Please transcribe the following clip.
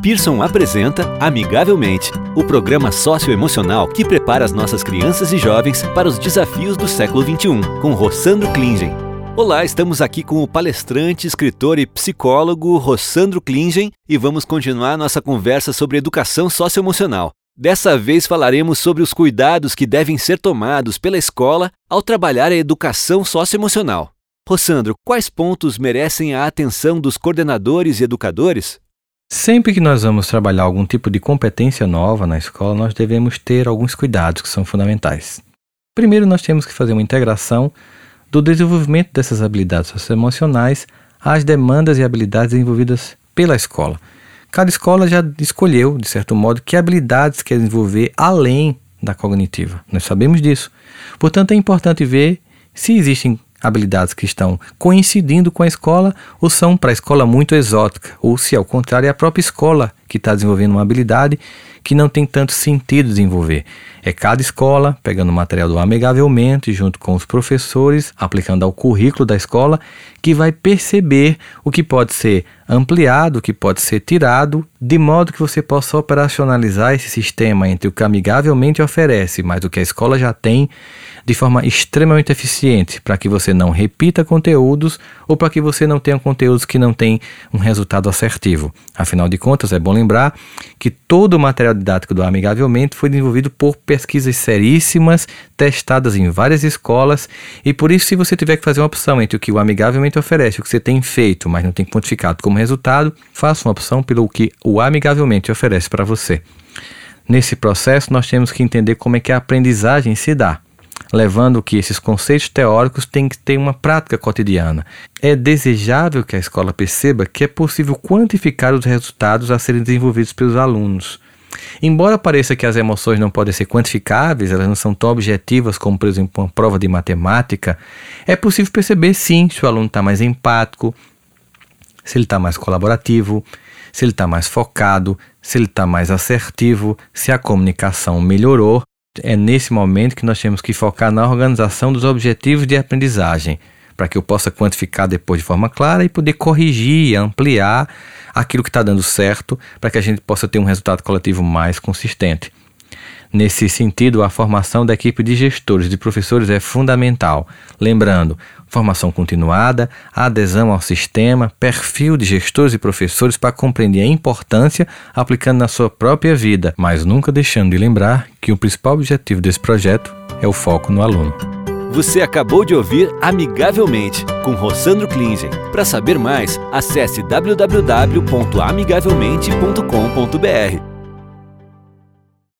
Pearson apresenta Amigavelmente, o programa socioemocional que prepara as nossas crianças e jovens para os desafios do século XXI, com Rossandro Klingen. Olá, estamos aqui com o palestrante, escritor e psicólogo Rossandro Klingen e vamos continuar nossa conversa sobre educação socioemocional. Dessa vez falaremos sobre os cuidados que devem ser tomados pela escola ao trabalhar a educação socioemocional. Rossandro, quais pontos merecem a atenção dos coordenadores e educadores? Sempre que nós vamos trabalhar algum tipo de competência nova na escola, nós devemos ter alguns cuidados que são fundamentais. Primeiro, nós temos que fazer uma integração do desenvolvimento dessas habilidades socioemocionais às demandas e habilidades desenvolvidas pela escola. Cada escola já escolheu, de certo modo, que habilidades quer desenvolver além da cognitiva. Nós sabemos disso. Portanto, é importante ver se existem habilidades que estão coincidindo com a escola ou são para a escola muito exótica, ou se ao contrário é a própria escola que está desenvolvendo uma habilidade que não tem tanto sentido desenvolver. É cada escola pegando o material do amigavelmente junto com os professores, aplicando ao currículo da escola, que vai perceber o que pode ser ampliado, o que pode ser tirado, de modo que você possa operacionalizar esse sistema entre o que amigavelmente oferece, mas o que a escola já tem de forma extremamente eficiente, para que você não repita conteúdos ou para que você não tenha conteúdos que não têm um resultado assertivo. Afinal de contas, é bom lembrar que todo o material didático do Amigavelmente foi desenvolvido por pesquisas seríssimas, testadas em várias escolas, e por isso, se você tiver que fazer uma opção entre o que o Amigavelmente oferece o que você tem feito, mas não tem quantificado como resultado, faça uma opção pelo que o Amigavelmente oferece para você. Nesse processo, nós temos que entender como é que a aprendizagem se dá levando que esses conceitos teóricos têm que ter uma prática cotidiana. É desejável que a escola perceba que é possível quantificar os resultados a serem desenvolvidos pelos alunos. Embora pareça que as emoções não podem ser quantificáveis, elas não são tão objetivas como, por exemplo, uma prova de matemática, é possível perceber sim se o aluno está mais empático, se ele está mais colaborativo, se ele está mais focado, se ele está mais assertivo, se a comunicação melhorou é nesse momento que nós temos que focar na organização dos objetivos de aprendizagem, para que eu possa quantificar depois de forma clara e poder corrigir, ampliar aquilo que está dando certo, para que a gente possa ter um resultado coletivo mais consistente. Nesse sentido, a formação da equipe de gestores e professores é fundamental. Lembrando, formação continuada, adesão ao sistema, perfil de gestores e professores para compreender a importância aplicando na sua própria vida, mas nunca deixando de lembrar que o principal objetivo desse projeto é o foco no aluno. Você acabou de ouvir Amigavelmente, com Rossandro Klingen. Para saber mais, acesse www.amigavelmente.com.br.